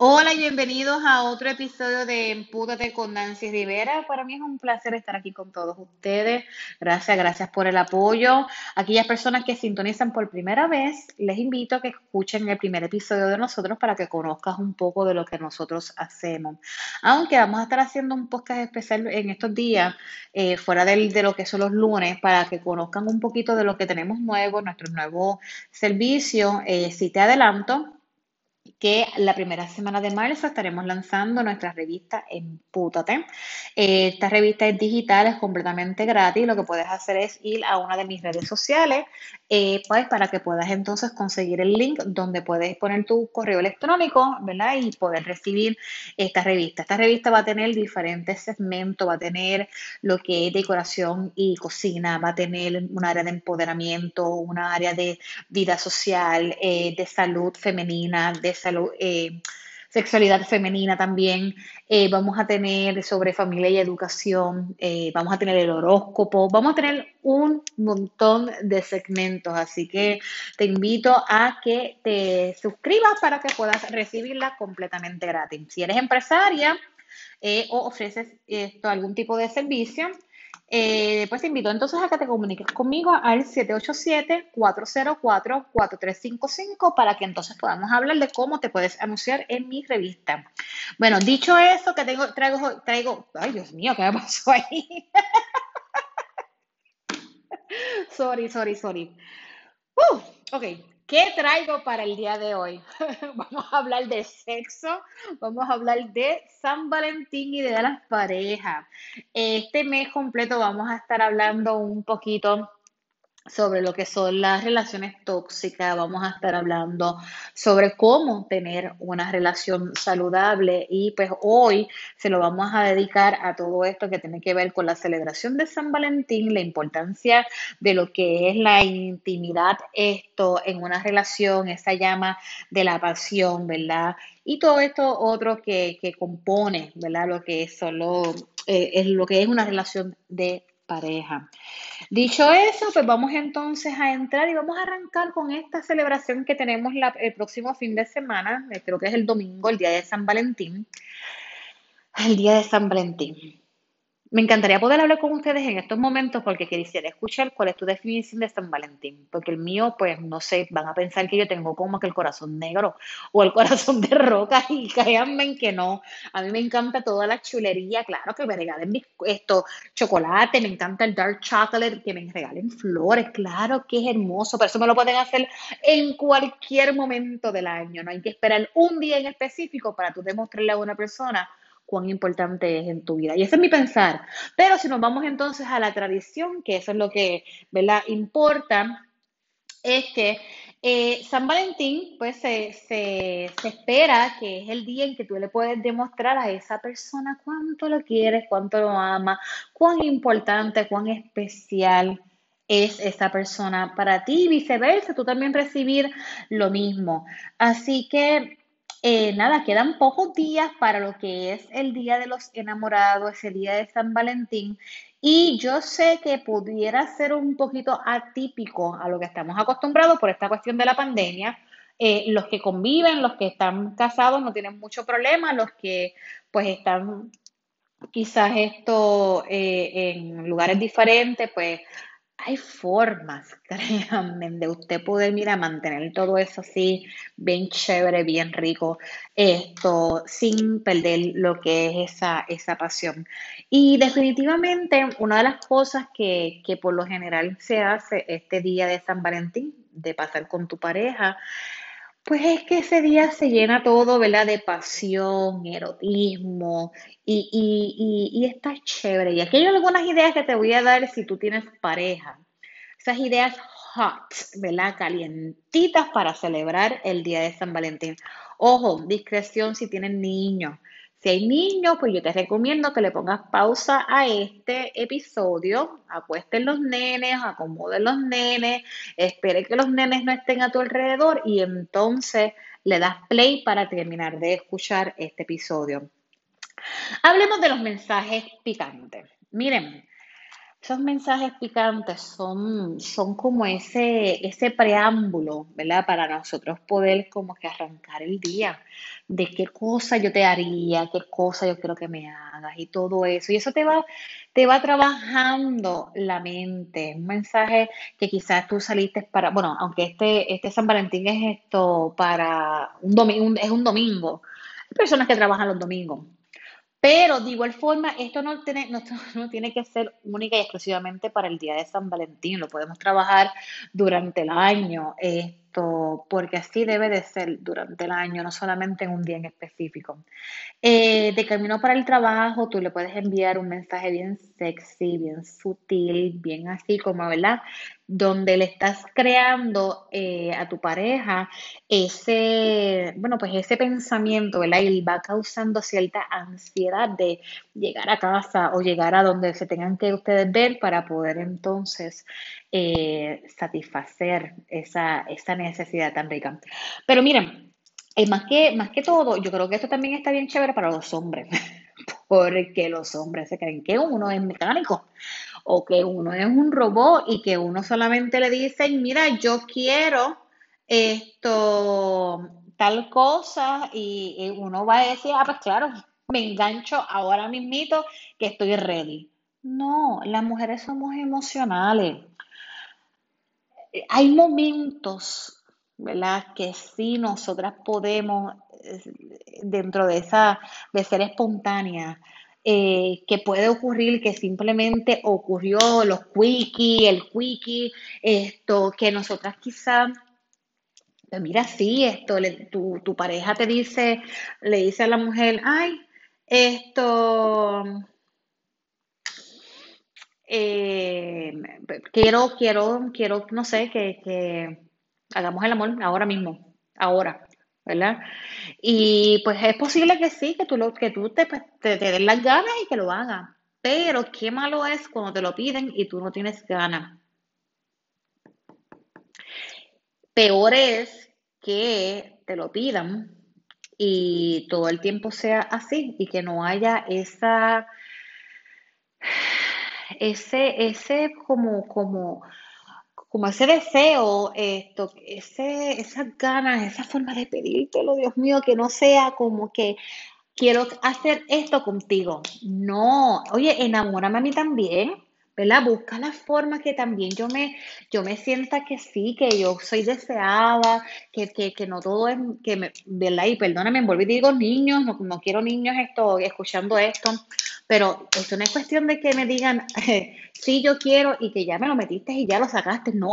Hola y bienvenidos a otro episodio de Empúdate con Nancy Rivera. Para mí es un placer estar aquí con todos ustedes. Gracias, gracias por el apoyo. Aquellas personas que sintonizan por primera vez, les invito a que escuchen el primer episodio de nosotros para que conozcas un poco de lo que nosotros hacemos. Aunque vamos a estar haciendo un podcast especial en estos días, eh, fuera de lo que son los lunes, para que conozcan un poquito de lo que tenemos nuevo, nuestro nuevo servicio. Eh, si te adelanto, que la primera semana de marzo estaremos lanzando nuestra revista Empútate. Esta revista es digital, es completamente gratis. Lo que puedes hacer es ir a una de mis redes sociales, eh, pues para que puedas entonces conseguir el link donde puedes poner tu correo electrónico, ¿verdad? Y poder recibir esta revista. Esta revista va a tener diferentes segmentos, va a tener lo que es decoración y cocina, va a tener un área de empoderamiento, una área de vida social, eh, de salud femenina, de salud, eh, sexualidad femenina también. Eh, vamos a tener sobre familia y educación, eh, vamos a tener el horóscopo, vamos a tener un montón de segmentos, así que te invito a que te suscribas para que puedas recibirla completamente gratis. Si eres empresaria o ofreces esto, algún tipo de servicio, eh, pues te invito entonces a que te comuniques conmigo al 787-404-4355 para que entonces podamos hablar de cómo te puedes anunciar en mi revista. Bueno, dicho eso, que tengo, traigo, traigo, ay Dios mío, ¿qué me pasó ahí? sorry, sorry, sorry. Uh, ok, ¿Qué traigo para el día de hoy? vamos a hablar de sexo, vamos a hablar de San Valentín y de las parejas. Este mes completo vamos a estar hablando un poquito sobre lo que son las relaciones tóxicas, vamos a estar hablando sobre cómo tener una relación saludable y pues hoy se lo vamos a dedicar a todo esto que tiene que ver con la celebración de San Valentín, la importancia de lo que es la intimidad, esto en una relación, esa llama de la pasión, ¿verdad? Y todo esto otro que, que compone, ¿verdad? Lo que es solo, eh, es lo que es una relación de pareja. Dicho eso, pues vamos entonces a entrar y vamos a arrancar con esta celebración que tenemos el próximo fin de semana, eh, creo que es el domingo, el día de San Valentín. El día de San Valentín. Me encantaría poder hablar con ustedes en estos momentos porque quisiera escuchar cuál es tu definición de San Valentín. Porque el mío, pues no sé, van a pensar que yo tengo como que el corazón negro o el corazón de roca y créanme que no. A mí me encanta toda la chulería, claro, que me regalen esto, chocolate, me encanta el dark chocolate, que me regalen flores, claro que es hermoso, pero eso me lo pueden hacer en cualquier momento del año. No hay que esperar un día en específico para tú demostrarle a una persona cuán importante es en tu vida. Y ese es mi pensar. Pero si nos vamos entonces a la tradición, que eso es lo que ¿verdad? importa, es que eh, San Valentín, pues se, se, espera que es el día en que tú le puedes demostrar a esa persona cuánto lo quieres, cuánto lo ama, cuán importante, cuán especial es esa persona para ti y viceversa, tú también recibir lo mismo. Así que eh, nada, quedan pocos días para lo que es el Día de los Enamorados, ese día de San Valentín. Y yo sé que pudiera ser un poquito atípico a lo que estamos acostumbrados por esta cuestión de la pandemia. Eh, los que conviven, los que están casados no tienen mucho problema, los que pues están quizás esto eh, en lugares diferentes, pues hay formas, créanme, de usted poder, mira, mantener todo eso así, bien chévere, bien rico, esto, sin perder lo que es esa, esa pasión. Y definitivamente, una de las cosas que, que por lo general se hace este día de San Valentín, de pasar con tu pareja, pues es que ese día se llena todo, ¿verdad? De pasión, erotismo y, y, y, está chévere. Y aquí hay algunas ideas que te voy a dar si tú tienes pareja. Esas ideas hot, ¿verdad? Calientitas para celebrar el día de San Valentín. Ojo, discreción si tienen niños. Si hay niños, pues yo te recomiendo que le pongas pausa a este episodio, acuesten los nenes, acomoden los nenes, espere que los nenes no estén a tu alrededor y entonces le das play para terminar de escuchar este episodio. Hablemos de los mensajes picantes. Miren, Esos mensajes picantes son, son como ese, ese preámbulo, ¿verdad? Para nosotros poder como que arrancar el día de qué cosa yo te haría, qué cosa yo quiero que me hagas y todo eso. Y eso te va, te va trabajando la mente. Un mensaje que quizás tú saliste para, bueno, aunque este, este San Valentín es esto para un domingo, es un domingo. Hay personas que trabajan los domingos. Pero de igual forma, esto no tiene, no, tiene que ser única y exclusivamente para el día de San Valentín, lo podemos trabajar durante el año, esto, porque así debe de ser durante el año, no solamente en un día en específico. Eh, de camino para el trabajo, tú le puedes enviar un mensaje bien sexy, bien sutil, bien así como, ¿verdad? Donde le estás creando eh, a tu pareja ese, bueno, pues ese pensamiento, ¿verdad? Y va causando cierta ansiedad de llegar a casa o llegar a donde se tengan que ustedes ver para poder entonces eh, satisfacer esa, esa necesidad tan rica. Pero miren, y más que, más que todo, yo creo que esto también está bien chévere para los hombres, porque los hombres se creen que uno es mecánico o que uno es un robot y que uno solamente le dicen, mira, yo quiero esto, tal cosa, y, uno va a decir, ah, pues claro, me engancho ahora mismito que estoy ready. No, las mujeres somos emocionales. Hay momentos ¿verdad? Que sí nosotras podemos, dentro de esa, de ser espontánea, eh, que puede ocurrir que simplemente ocurrió los quickie, el quickie, esto, que nosotras quizás pues mira, sí, esto, tu, tu, pareja te dice, le dice a la mujer, ay, esto, eh, quiero, quiero, quiero, no sé, que, hagamos el amor ahora mismo, ahora, ¿verdad? Y pues es posible que sí, que tú, lo, que tú te, pues, te, den las ganas y que lo hagas. Pero qué malo es cuando te lo piden y tú no tienes ganas. Peor es que te lo pidan y todo el tiempo sea así y que no haya esa, ese, ese como, como, como ese deseo, esto, ese, esas ganas, esa forma de pedírtelo, Dios mío, que no sea como que quiero hacer esto contigo. No, oye, enamórame a mí también. ¿verdad? Busca la forma que también yo me, yo me sienta que sí, que yo soy deseada, que, que, que no todo es, que me, ¿verdad? Y perdóname, envolví y digo niños, no, no quiero niños esto, escuchando esto, pero esto no es cuestión de que me digan, sí, yo quiero y que ya me lo metiste y ya lo sacaste. No,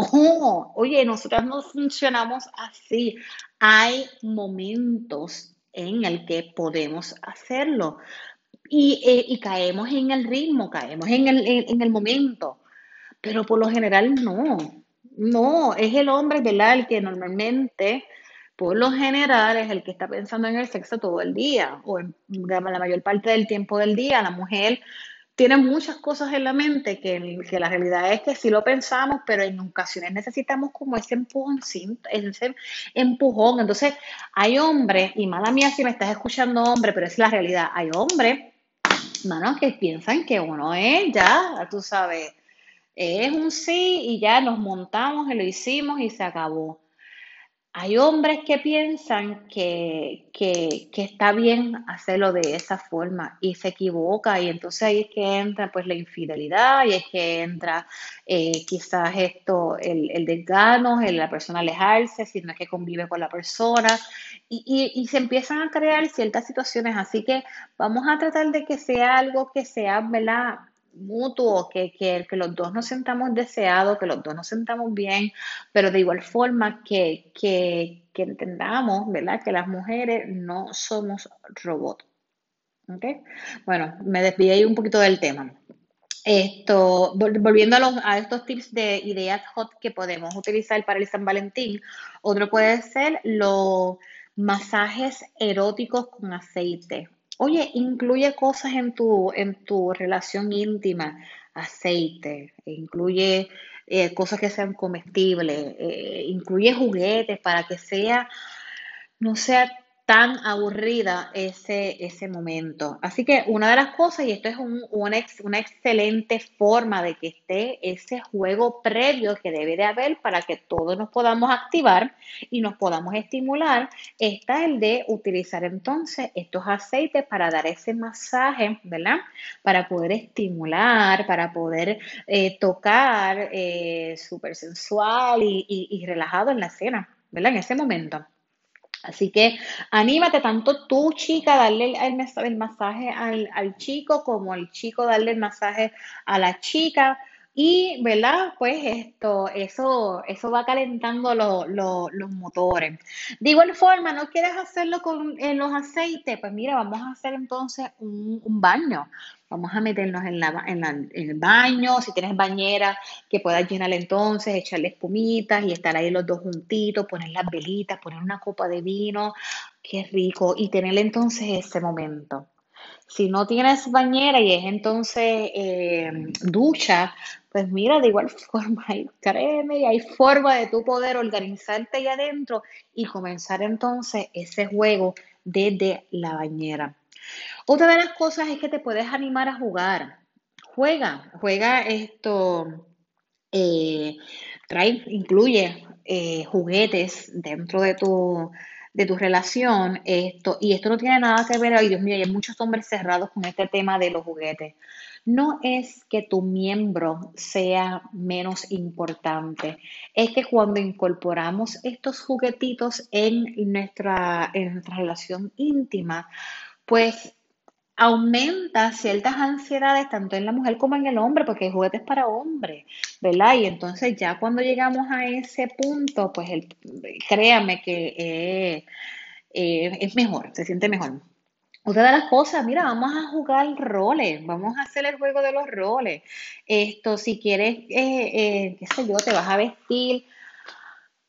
oye, nosotras no funcionamos así. Hay momentos en el que podemos hacerlo. Eh, y, caemos en el ritmo, caemos en el, en, el momento, pero por lo general no, no, es el hombre, ¿verdad? El que normalmente, por lo general, es el que está pensando en el sexo todo el día, o en la mayor parte del tiempo del día. La mujer tiene muchas cosas en la mente que, que la realidad es que sí lo pensamos, pero en ocasiones necesitamos como ese empujón, ese empujón. Entonces, hay hombres, y mala mía si me estás escuchando hombre, pero es la realidad, hay hombres manos que piensan que uno es ya, tú sabes, es un sí y ya nos montamos y lo hicimos y se acabó. Hay hombres que piensan que, que, está bien hacerlo de esa forma y se equivoca y entonces ahí es que entra pues la infidelidad y es que entra eh, quizás esto, el, el desgano, la persona alejarse, si no es que convive con la persona y, y, y se empiezan a crear ciertas situaciones. Así que vamos a tratar de que sea algo que sea, ¿verdad? Mutuo, que, que, los dos nos sentamos deseados, que los dos nos sentamos bien, pero de igual forma que, que, entendamos, ¿verdad? Que las mujeres no somos robots. ¿Ok? Bueno, me desvié un poquito del tema. Esto, volviendo a, a estos tips de ideas hot que podemos utilizar para el San Valentín, otro puede ser los masajes eróticos con aceite Oye, incluye cosas en tu, en tu relación íntima, aceite, incluye eh, cosas que sean comestibles, eh, incluye juguetes para que sea, no sea tan aburrida ese, ese momento. Así que una de las cosas, y esto es una, una, excelente forma de que esté ese juego previo que debe de haber para que todos nos podamos activar y nos podamos estimular, está el de utilizar entonces estos aceites para dar ese masaje, ¿verdad? Para poder estimular, para poder eh, tocar eh, súper sensual y, y relajado en la escena, ¿verdad? En ese momento. Así que anímate tanto tú, chica, darle el, masaje al, al, chico como el chico darle el masaje a la chica. Y, ¿verdad? Pues esto, eso, eso va calentando los motores. De igual forma, ¿no quieres hacerlo con en los aceites? Pues mira, vamos a hacer entonces un, baño. Vamos a meternos en, la, en, el baño, si tienes bañera, que puedas llenar entonces, echarle espumitas y estar ahí los dos juntitos, poner las velitas, poner una copa de vino, qué rico, y tener entonces ese momento. Si no tienes bañera y es entonces eh, ducha, pues mira, de igual forma, hay, créeme, hay forma de tú poder organizarte ahí adentro y comenzar entonces ese juego desde la bañera. Otra de las cosas es que te puedes animar a jugar. Juega, juega esto, eh, trae, incluye eh, juguetes dentro de tu, de tu relación, esto, y esto no tiene nada que ver, ay Dios mío, hay muchos hombres cerrados con este tema de los juguetes. No es que tu miembro sea menos importante, es que cuando incorporamos estos juguetitos en nuestra, en nuestra relación íntima, pues aumenta ciertas ansiedades tanto en la mujer como en el hombre, porque juguetes para hombres, ¿verdad? Y entonces ya cuando llegamos a ese punto, pues créame que eh, eh, es mejor, se siente mejor. Otra de las cosas, mira, vamos a jugar roles, vamos a hacer el juego de los roles. Esto, si quieres, eh, qué sé yo, te vas a vestir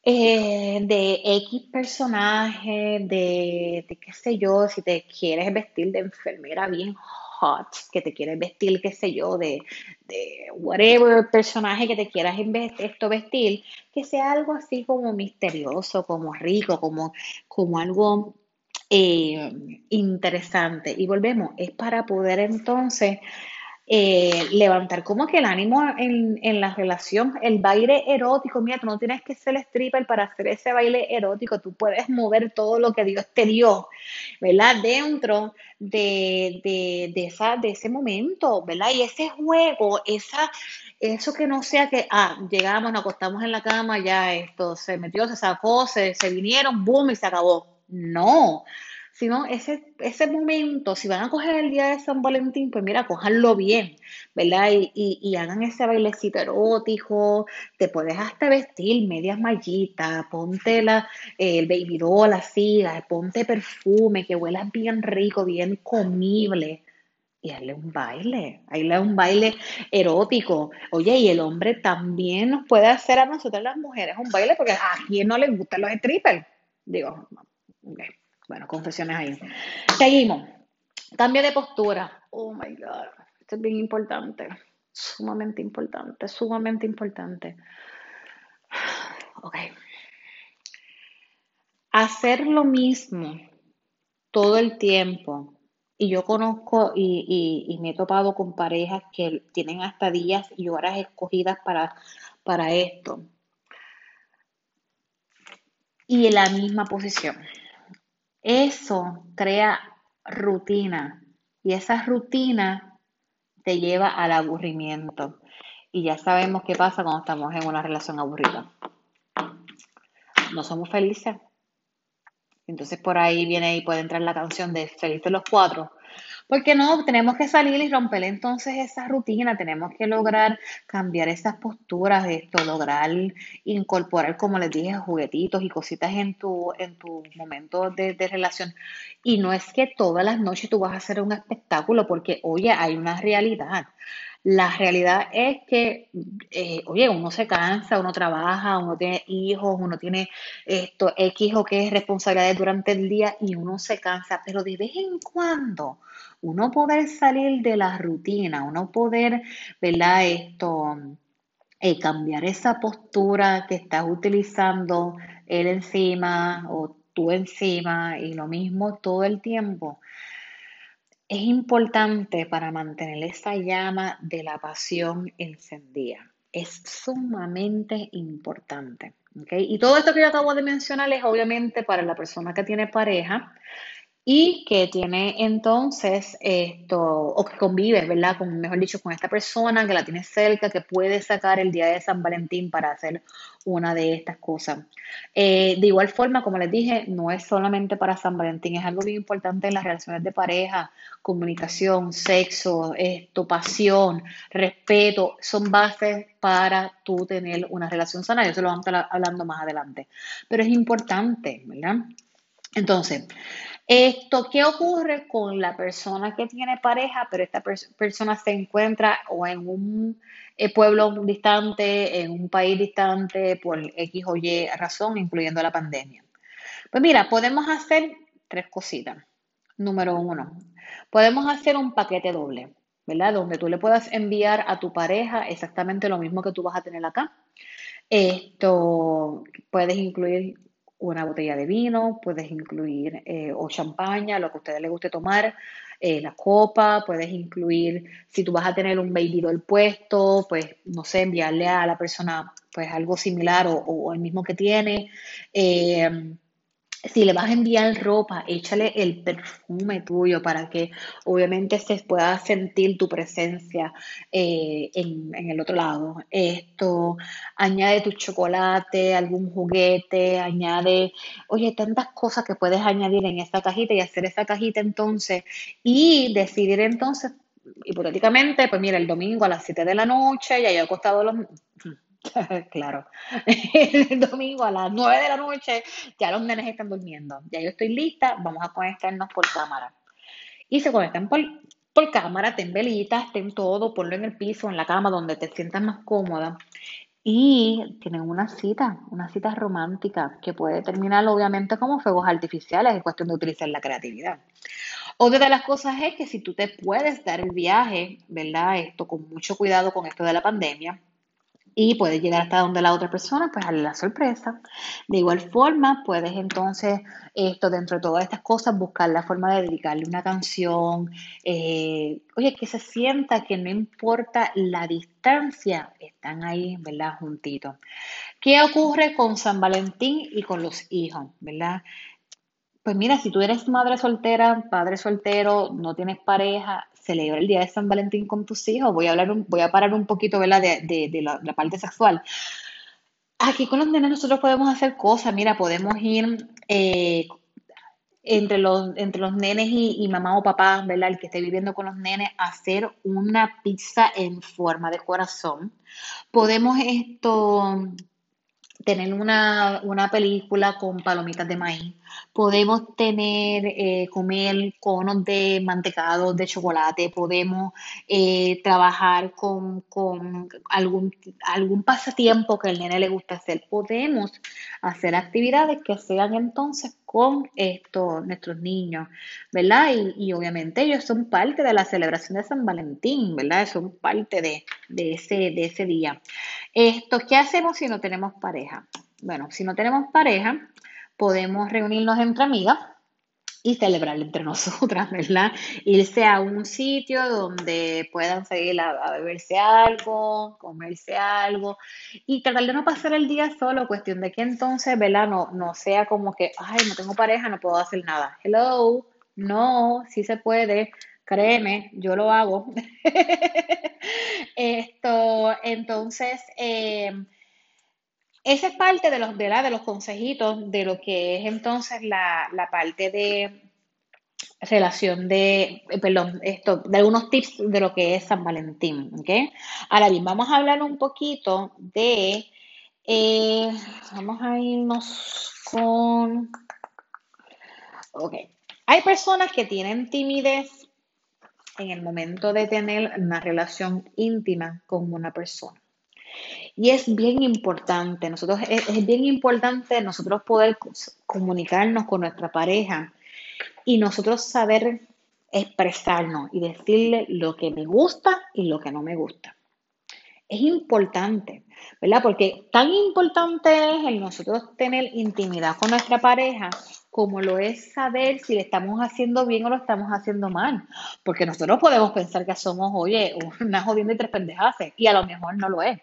eh, de X personaje, de, qué sé yo, si te quieres vestir de enfermera bien hot, que te quieres vestir, qué sé yo, de, de whatever personaje que te quieras esto vestir, que sea algo así como misterioso, como rico, como, como algo eh, interesante. Y volvemos, es para poder entonces eh, levantar como que el ánimo en, en, la relación, el baile erótico, mira, tú no tienes que ser stripper para hacer ese baile erótico, tú puedes mover todo lo que Dios te dio, ¿verdad? Dentro de, de, de, esa, de ese momento, ¿verdad? Y ese juego, esa, eso que no sea que, ah, llegamos, nos acostamos en la cama, ya esto se metió, se sacó, se, se vinieron, boom, y se acabó. No, sino ese, ese momento, si van a coger el día de San Valentín, pues mira, cojanlo bien, ¿verdad? Y, y, hagan ese bailecito erótico, te puedes hasta vestir medias mallitas, ponte el baby doll así, ponte perfume, que huelas bien rico, bien comible. Y hazle un baile, hazle un baile erótico. Oye, y el hombre también nos puede hacer a nosotras las mujeres un baile, porque a quien no les gustan los strippers. Digo, Bueno, confesiones ahí. Seguimos. Cambio de postura. Oh my God. Esto es bien importante. Sumamente importante. Sumamente importante. Ok. Hacer lo mismo todo el tiempo. Y yo conozco y, y, me he topado con parejas que tienen hasta días y horas escogidas para, para esto. Y en la misma posición. Eso crea rutina y esa rutina te lleva al aburrimiento. Y ya sabemos qué pasa cuando estamos en una relación aburrida. No somos felices. Entonces por ahí viene y puede entrar la canción de Felices los Cuatro, porque no, tenemos que salir y romper entonces esa rutina, tenemos que lograr cambiar esas posturas, esto, lograr incorporar, como les dije, juguetitos y cositas en tu, en tu momento de, de relación. Y no es que todas las noches tú vas a hacer un espectáculo, porque, oye, hay una realidad. La realidad es que, eh, oye, uno se cansa, uno trabaja, uno tiene hijos, uno tiene esto, X o es responsabilidades durante el día y uno se cansa, pero de vez en cuando uno poder salir de la rutina, uno poder, ¿verdad? Esto, eh, cambiar esa postura que estás utilizando él encima o tú encima y lo mismo todo el tiempo, es importante para mantener esa llama de la pasión encendida. Es sumamente importante. Y todo esto que yo acabo de mencionar es obviamente para la persona que tiene pareja, y que tiene entonces esto, o que convive, ¿verdad? Con, mejor dicho, con esta persona que la tiene cerca, que puede sacar el día de San Valentín para hacer una de estas cosas. Eh, de igual forma, como les dije, no es solamente para San Valentín, es algo bien importante en las relaciones de pareja, comunicación, sexo, esto, pasión, respeto, son bases para tú tener una relación sana. Yo se lo vamos a estar hablando más adelante. Pero es importante, ¿verdad? Entonces, esto, ¿qué ocurre con la persona que tiene pareja, pero esta persona se encuentra o en un eh, pueblo distante, en un país distante, por X o Y razón, incluyendo la pandemia? Pues mira, podemos hacer tres cositas. Número uno, podemos hacer un paquete doble, ¿verdad? Donde tú le puedas enviar a tu pareja exactamente lo mismo que tú vas a tener acá. Esto puedes incluir una botella de vino, puedes incluir eh, o champaña, lo que a ustedes les guste tomar, eh, la copa, puedes incluir, si tú vas a tener un baby doll puesto, pues no sé, enviarle a la persona pues algo similar o, el mismo que tiene. Eh, si le vas a enviar ropa, échale el perfume tuyo para que obviamente se pueda sentir tu presencia eh, en, el otro lado. Esto, añade tu chocolate, algún juguete, añade, oye, tantas cosas que puedes añadir en esta cajita y hacer esa cajita entonces y decidir entonces, hipotéticamente, pues mira, el domingo a las 7 de la noche ya he acostado los Claro. El domingo a las 9 de la noche ya los nenes están durmiendo. Ya yo estoy lista, vamos a conectarnos por cámara. Y se conectan por, por cámara, ten velitas, ten todo, ponlo en el piso, en la cama, donde te sientas más cómoda. Y tienen una cita, una cita romántica que puede terminar obviamente como fuegos artificiales, es cuestión de utilizar la creatividad. Otra de las cosas es que si tú te puedes dar el viaje, ¿verdad? Esto con mucho cuidado con esto de la pandemia, y puedes llegar hasta donde la otra persona, pues darle la sorpresa. De igual forma, puedes entonces, esto dentro de todas estas cosas, buscar la forma de dedicarle una canción. Eh, oye, que se sienta que no importa la distancia, están ahí, ¿verdad? Juntitos. ¿Qué ocurre con San Valentín y con los hijos, ¿verdad? Pues mira, si tú eres madre soltera, padre soltero, no tienes pareja, celebra el día de San Valentín con tus hijos. Voy a hablar, voy a parar un poquito, ¿verdad? De, la, parte sexual. Aquí con los nenes nosotros podemos hacer cosas. Mira, podemos ir eh, entre, los, entre los nenes y, mamá o papá, ¿verdad? El que esté viviendo con los nenes, hacer una pizza en forma de corazón. Podemos esto tener una, película con palomitas de maíz. Podemos tener, eh, comer conos de mantecado, de chocolate. Podemos eh, trabajar con, algún, algún pasatiempo que al nene le gusta hacer. Podemos hacer actividades que sean entonces con esto, nuestros niños, ¿verdad? Y, obviamente ellos son parte de la celebración de San Valentín, ¿verdad? Son parte de, de, ese, de ese día. Esto, ¿qué hacemos si no tenemos pareja? Bueno, si no tenemos pareja, podemos reunirnos entre amigas y celebrar entre nosotras, ¿verdad? Irse a un sitio donde puedan salir a, beberse algo, comerse algo y tratar de no pasar el día solo, cuestión de que entonces, ¿verdad? No, no sea como que, ay, no tengo pareja, no puedo hacer nada. Hello, no, sí se puede, créeme, yo lo hago. Esto, entonces, eh, esa es parte de los, de, la, de los consejitos de lo que es entonces la, parte de relación de, eh, perdón, esto, de algunos tips de lo que es San Valentín, ¿ok? Ahora bien, vamos a hablar un poquito de, eh, vamos a irnos con, ok, hay personas que tienen timidez en el momento de tener una relación íntima con una persona. Y es bien importante, nosotros, es, bien importante nosotros poder comunicarnos con nuestra pareja y nosotros saber expresarnos y decirle lo que me gusta y lo que no me gusta. es importante, ¿verdad? Porque tan importante es el nosotros tener intimidad con nuestra pareja como lo es saber si le estamos haciendo bien o lo estamos haciendo mal. Porque nosotros podemos pensar que somos, oye, una jodiendo y tres pendejas, y a lo mejor no lo es.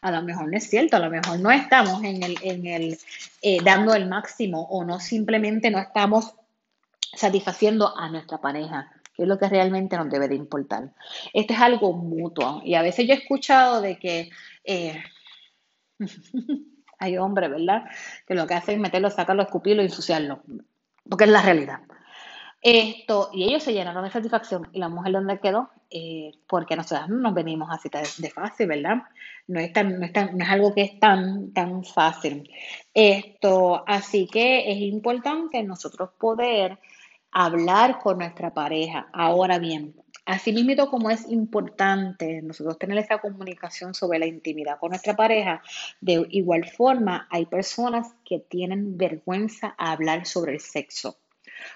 A lo mejor no es cierto, a lo mejor no estamos en el, en el eh, dando el máximo o no simplemente no estamos satisfaciendo a nuestra pareja que es lo que realmente nos debe de importar. Esto es algo mutuo y a veces yo he escuchado de que eh, hay hombres, ¿verdad? Que lo que hacen es meterlo, sacarlo, escupirlo y ensuciarlo, porque es la realidad. Esto, y ellos se llenaron de satisfacción. ¿Y la mujer dónde quedó? Eh, porque nosotros no nos venimos así de fácil, ¿verdad? No es, tan, no, es es algo que es tan, tan fácil. Esto, así que es importante nosotros poder hablar con nuestra pareja. Ahora bien, así mismo como es importante nosotros tener esa comunicación sobre la intimidad con nuestra pareja, de igual forma hay personas que tienen vergüenza a hablar sobre el sexo.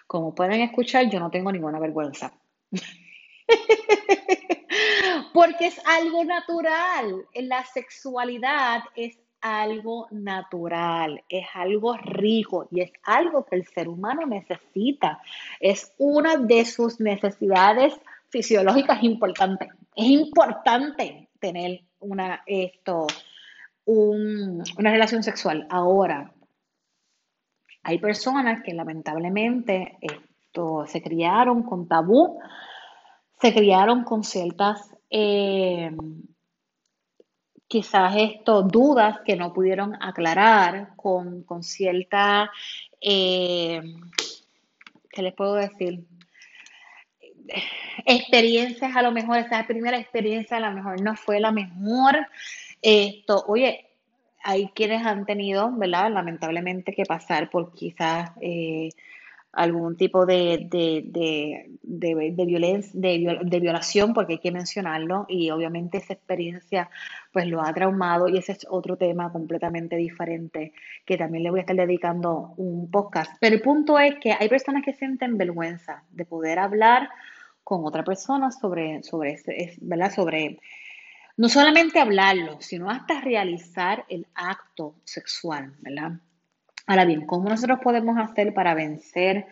Como pueden escuchar, yo no tengo ninguna vergüenza. Porque es algo natural. La sexualidad es algo natural, es algo rico y es algo que el ser humano necesita. Es una de sus necesidades fisiológicas importantes. Es importante tener una, esto, una relación sexual. Ahora, hay personas que lamentablemente esto, se criaron con tabú, se criaron con ciertas eh, quizás esto, dudas que no pudieron aclarar con, cierta, eh, ¿qué les puedo decir? Experiencias a lo mejor, esa primera experiencia a lo mejor no fue la mejor. Esto, oye, hay quienes han tenido, ¿verdad? Lamentablemente que pasar por quizás eh, algún tipo de, de, violencia, de, violación, porque hay que mencionarlo, y obviamente esa experiencia pues lo ha traumado y ese es otro tema completamente diferente que también le voy a estar dedicando un podcast. Pero el punto es que hay personas que sienten vergüenza de poder hablar con otra persona sobre, sobre, ¿verdad? sobre no solamente hablarlo, sino hasta realizar el acto sexual, ¿verdad? Ahora bien, ¿cómo nosotros podemos hacer para vencer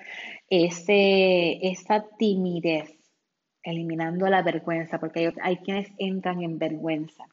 ese, esa timidez, eliminando la vergüenza? Porque hay, hay quienes entran en vergüenza.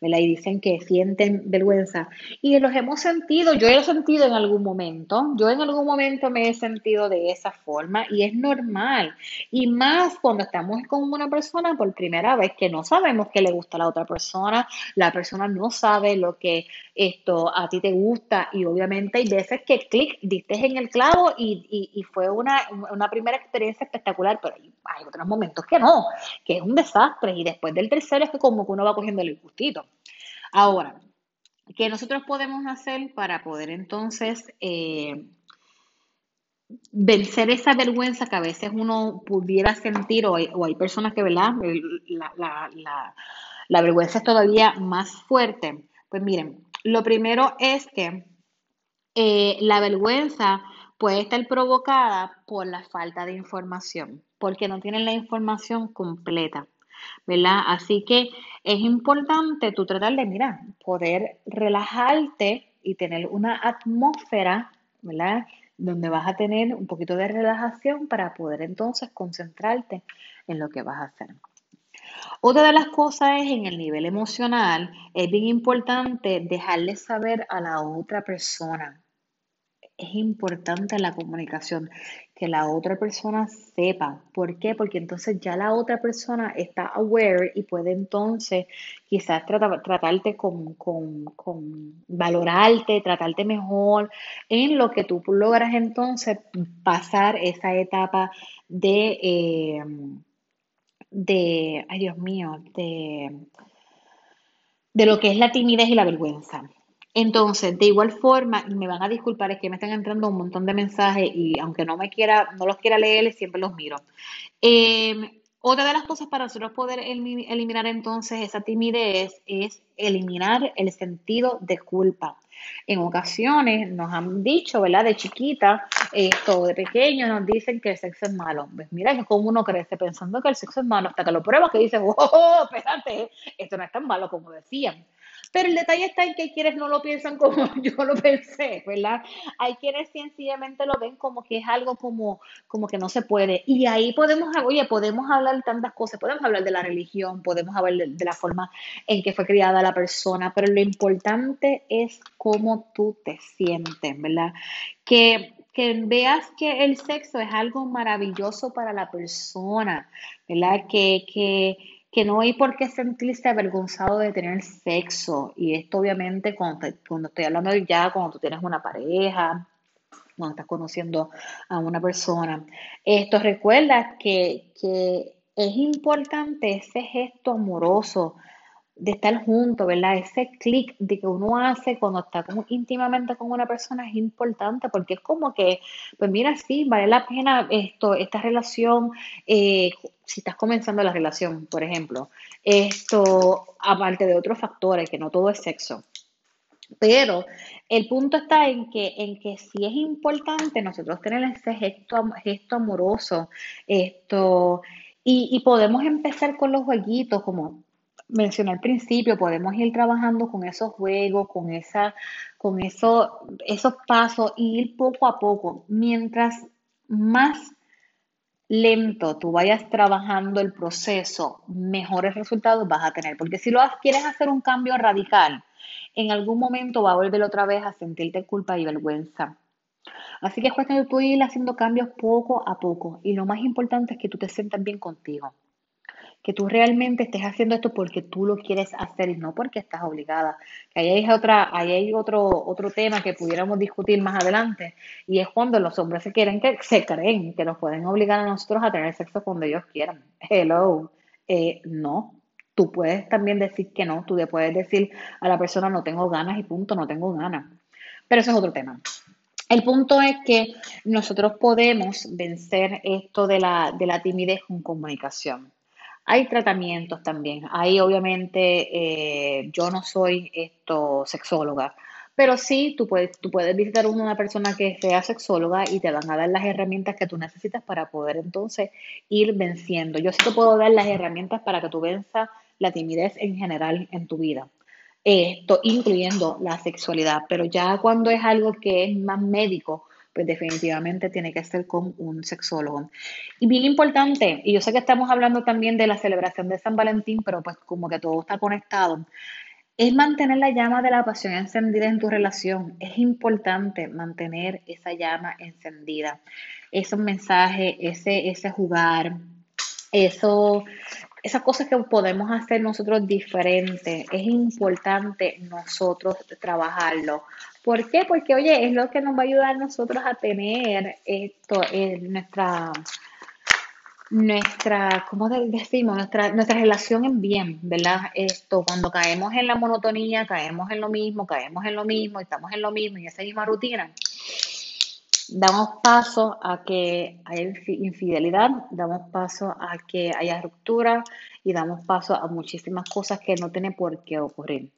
Y dicen que sienten vergüenza. Y los hemos sentido, yo he sentido en algún momento, yo en algún momento me he sentido de esa forma y es normal. Y más cuando estamos con una persona por primera vez que no sabemos que le gusta a la otra persona, la persona no sabe lo que esto a ti te gusta y obviamente hay veces que clic, diste en el clavo y, y, fue una, una, primera experiencia espectacular, pero hay, otros momentos que no, que es un desastre y después del tercero es que como que uno va cogiendo el gustito. Ahora, ¿qué nosotros podemos hacer para poder entonces eh, vencer esa vergüenza que a veces uno pudiera sentir o hay, personas que, ¿verdad? La, vergüenza es todavía más fuerte. Pues miren, lo primero es que eh, la vergüenza puede estar provocada por la falta de información, porque no tienen la información completa, ¿verdad? Así que es importante tú tratar de, mira, poder relajarte y tener una atmósfera, ¿verdad? Donde vas a tener un poquito de relajación para poder entonces concentrarte en lo que vas a hacer. Otra de las cosas es en el nivel emocional, es bien importante dejarle saber a la otra persona. Es importante la comunicación, que la otra persona sepa. ¿Por qué? Porque entonces ya la otra persona está aware y puede entonces quizás tratarte con, valorarte, tratarte mejor, en lo que tú logras entonces pasar esa etapa de... Eh, de, ay Dios mío, de, de lo que es la timidez y la vergüenza. Entonces, de igual forma, me van a disculpar, es que me están entrando un montón de mensajes y aunque no me quiera, no los quiera leer, siempre los miro. Em, otra de las cosas para nosotros poder eliminar entonces esa timidez es eliminar el sentido de culpa. En ocasiones nos han dicho, ¿verdad? De chiquita, esto, de pequeño, nos dicen que el sexo es malo. Pues mira que como uno crece pensando que el sexo es malo hasta que lo pruebas que dices, oh, espérate, esto no es tan malo como decían. Pero el detalle está en que hay quienes no lo piensan como yo lo pensé, ¿verdad? Hay quienes sencillamente lo ven como que es algo como, como que no se puede. Y ahí podemos, oye, podemos hablar de tantas cosas, podemos hablar de la religión, podemos hablar de, la forma en que fue criada la persona, pero lo importante es cómo tú te sientes, ¿verdad? Que que veas que el sexo es algo maravilloso para la persona, ¿verdad? Que, que, que no hay por qué sentirse avergonzado de tener sexo. Y esto obviamente cuando, cuando estoy hablando ya, cuando tú tienes una pareja, cuando estás conociendo a una persona. Esto recuerda que, que es importante ese gesto amoroso de estar junto, ¿verdad? Ese clic de que uno hace cuando está íntimamente con una persona es importante porque es como que, pues mira, sí, vale la pena esto, esta relación, eh, si estás comenzando la relación, por ejemplo, esto, aparte de otros factores, que no todo es sexo. Pero el punto está en que, en que sí es importante nosotros tener ese gesto, gesto amoroso, esto, y, y podemos empezar con los jueguitos, como mencioné al principio, podemos ir trabajando con esos juegos, con, esa, con eso, esos pasos y ir poco a poco. Mientras más lento tú vayas trabajando el proceso, mejores resultados vas a tener. Porque si lo quieres hacer un cambio radical, en algún momento va a volver otra vez a sentirte culpa y vergüenza. Así que es cuestión de tú ir haciendo cambios poco a poco. Y lo más importante es que tú te sientas bien contigo que tú realmente estés haciendo esto porque tú lo quieres hacer y no porque estás obligada. Que ahí hay, otra, ahí hay otro, otro tema que pudiéramos discutir más adelante y es cuando los hombres se quieren que se creen que nos pueden obligar a nosotros a tener sexo cuando ellos quieran. Hello, eh, no. Tú puedes también decir que no, tú le puedes decir a la persona no tengo ganas y punto, no tengo ganas. Pero eso es otro tema. El punto es que nosotros podemos vencer esto de la, de la timidez con comunicación. Hay tratamientos también. Ahí obviamente eh, yo no soy esto sexóloga, pero sí tú puedes, tú puedes visitar una persona que sea sexóloga y te van a dar las herramientas que tú necesitas para poder entonces ir venciendo. Yo sí te puedo dar las herramientas para que tú venzas la timidez en general en tu vida. Esto incluyendo la sexualidad, pero ya cuando es algo que es más médico, pues definitivamente tiene que ser con un sexólogo. Y bien importante, y yo sé que estamos hablando también de la celebración de San Valentín, pero pues como que todo está conectado, es mantener la llama de la pasión encendida en tu relación. Es importante mantener esa llama encendida. Esos mensajes, ese, ese jugar, eso, esas cosas que podemos hacer nosotros diferentes, es importante nosotros trabajarlo. ¿Por qué? Porque, oye, es lo que nos va a ayudar a nosotros a tener esto en nuestra, nuestra, ¿cómo decimos? Nuestra, nuestra relación en bien, ¿verdad? Esto, cuando caemos en la monotonía, caemos en lo mismo, caemos en lo mismo, estamos en lo mismo, en esa misma rutina, damos paso a que haya infidelidad, damos paso a que haya ruptura y damos paso a muchísimas cosas que no tienen por qué ocurrir.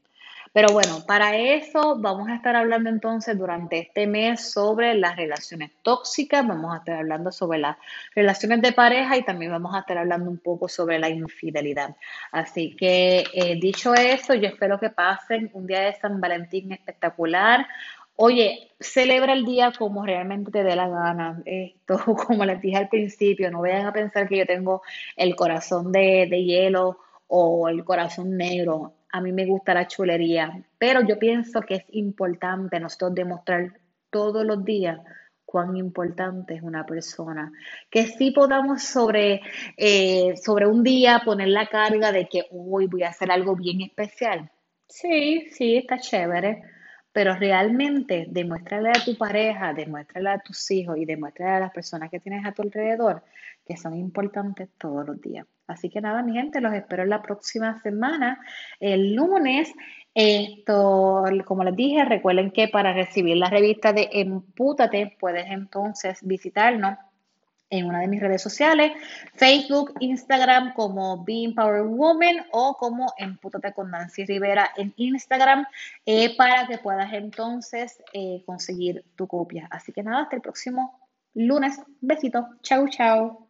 Pero bueno, para eso vamos a estar hablando entonces durante este mes sobre las relaciones tóxicas, vamos a estar hablando sobre las relaciones de pareja y también vamos a estar hablando un poco sobre la infidelidad. Así que eh, dicho eso, yo espero que pasen un día de San Valentín espectacular. Oye, celebra el día como realmente te dé la gana. Esto, como les dije al principio, no vayan a pensar que yo tengo el corazón de, de hielo o el corazón negro a mí me gusta la chulería, pero yo pienso que es importante nosotros demostrar todos los días cuán importante es una persona. Que sí podamos sobre, eh, sobre un día poner la carga de que hoy voy a hacer algo bien especial. Sí, sí, está chévere, pero realmente demuéstrale a tu pareja, demuéstrale a tus hijos y demuéstrale a las personas que tienes a tu alrededor que son importantes todos los días. Así que nada, mi gente, los espero la próxima semana, el lunes. Esto, como les dije, recuerden que para recibir la revista de Empútate puedes entonces visitarnos en una de mis redes sociales, Facebook, Instagram como Being Power Woman o como Empútate con Nancy Rivera en Instagram eh, para que puedas entonces eh, conseguir tu copia. Así que nada, hasta el próximo lunes. Besito. Chau, chau.